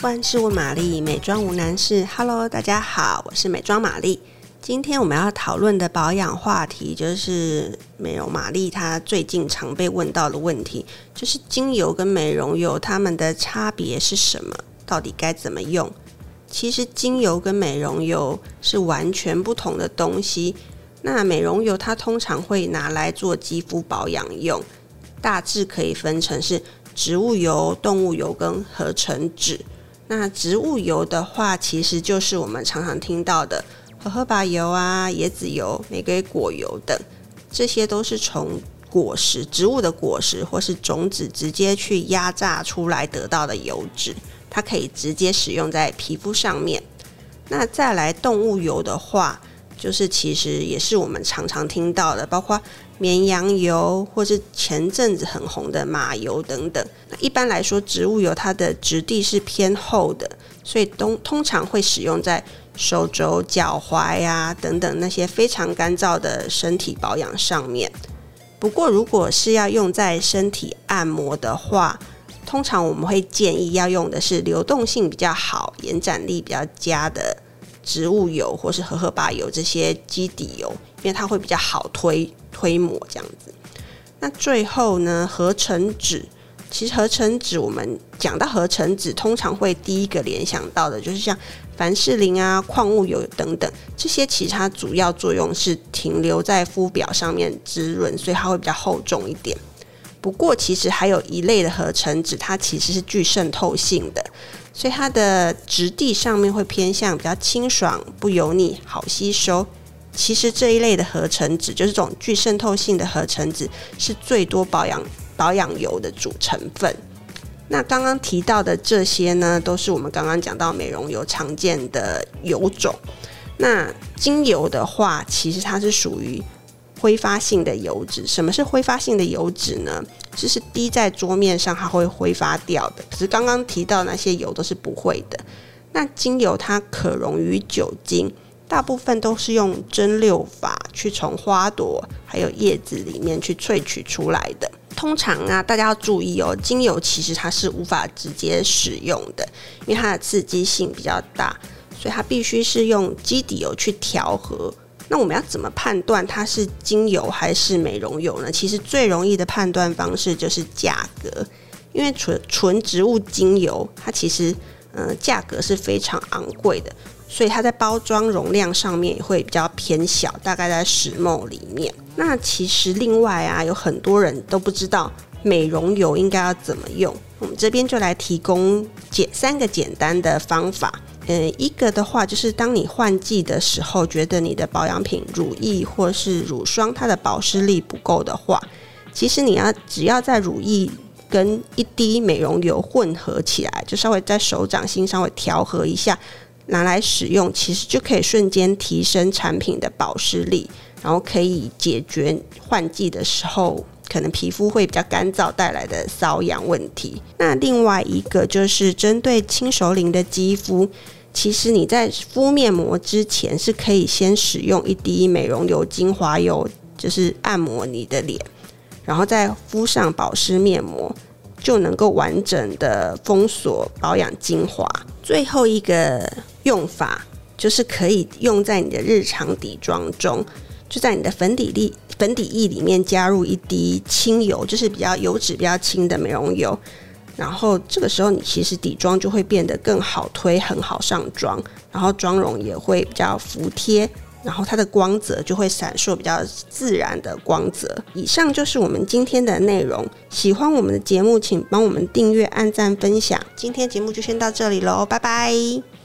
万事问玛丽，美妆无难事。Hello，大家好，我是美妆玛丽。今天我们要讨论的保养话题，就是美容玛丽她最近常被问到的问题，就是精油跟美容油它们的差别是什么？到底该怎么用？其实精油跟美容油是完全不同的东西。那美容油它通常会拿来做肌肤保养用，大致可以分成是植物油、动物油跟合成脂。那植物油的话，其实就是我们常常听到的荷荷巴油啊、椰子油、玫瑰果油等，这些都是从果实、植物的果实或是种子直接去压榨出来得到的油脂，它可以直接使用在皮肤上面。那再来动物油的话，就是其实也是我们常常听到的，包括。绵羊油，或是前阵子很红的马油等等。那一般来说，植物油它的质地是偏厚的，所以通通常会使用在手肘、脚踝呀等等那些非常干燥的身体保养上面。不过，如果是要用在身体按摩的话，通常我们会建议要用的是流动性比较好、延展力比较佳的植物油，或是荷荷巴油这些基底油，因为它会比较好推。推抹这样子，那最后呢？合成脂，其实合成脂，我们讲到合成脂，通常会第一个联想到的就是像凡士林啊、矿物油等等这些，其他主要作用是停留在肤表上面滋润，所以它会比较厚重一点。不过，其实还有一类的合成脂，它其实是具渗透性的，所以它的质地上面会偏向比较清爽、不油腻、好吸收。其实这一类的合成脂，就是这种具渗透性的合成脂，是最多保养保养油的主成分。那刚刚提到的这些呢，都是我们刚刚讲到美容油常见的油种。那精油的话，其实它是属于挥发性的油脂。什么是挥发性的油脂呢？就是滴在桌面上，它会挥发掉的。可是刚刚提到那些油都是不会的。那精油它可溶于酒精。大部分都是用蒸馏法去从花朵还有叶子里面去萃取出来的。通常啊，大家要注意哦，精油其实它是无法直接使用的，因为它的刺激性比较大，所以它必须是用基底油去调和。那我们要怎么判断它是精油还是美容油呢？其实最容易的判断方式就是价格，因为纯纯植物精油它其实嗯价格是非常昂贵的。所以它在包装容量上面也会比较偏小，大概在十 ml 里面。那其实另外啊，有很多人都不知道美容油应该要怎么用。我们这边就来提供简三个简单的方法。嗯，一个的话就是当你换季的时候，觉得你的保养品乳液或是乳霜它的保湿力不够的话，其实你要只要在乳液跟一滴美容油混合起来，就稍微在手掌心稍微调和一下。拿来使用，其实就可以瞬间提升产品的保湿力，然后可以解决换季的时候可能皮肤会比较干燥带来的瘙痒问题。那另外一个就是针对轻熟龄的肌肤，其实你在敷面膜之前是可以先使用一滴美容油精华油，就是按摩你的脸，然后再敷上保湿面膜。就能够完整的封锁保养精华。最后一个用法就是可以用在你的日常底妆中，就在你的粉底液粉底液里面加入一滴轻油，就是比较油脂比较轻的美容油。然后这个时候你其实底妆就会变得更好推，很好上妆，然后妆容也会比较服帖。然后它的光泽就会闪烁，比较自然的光泽。以上就是我们今天的内容。喜欢我们的节目，请帮我们订阅、按赞、分享。今天节目就先到这里喽，拜拜。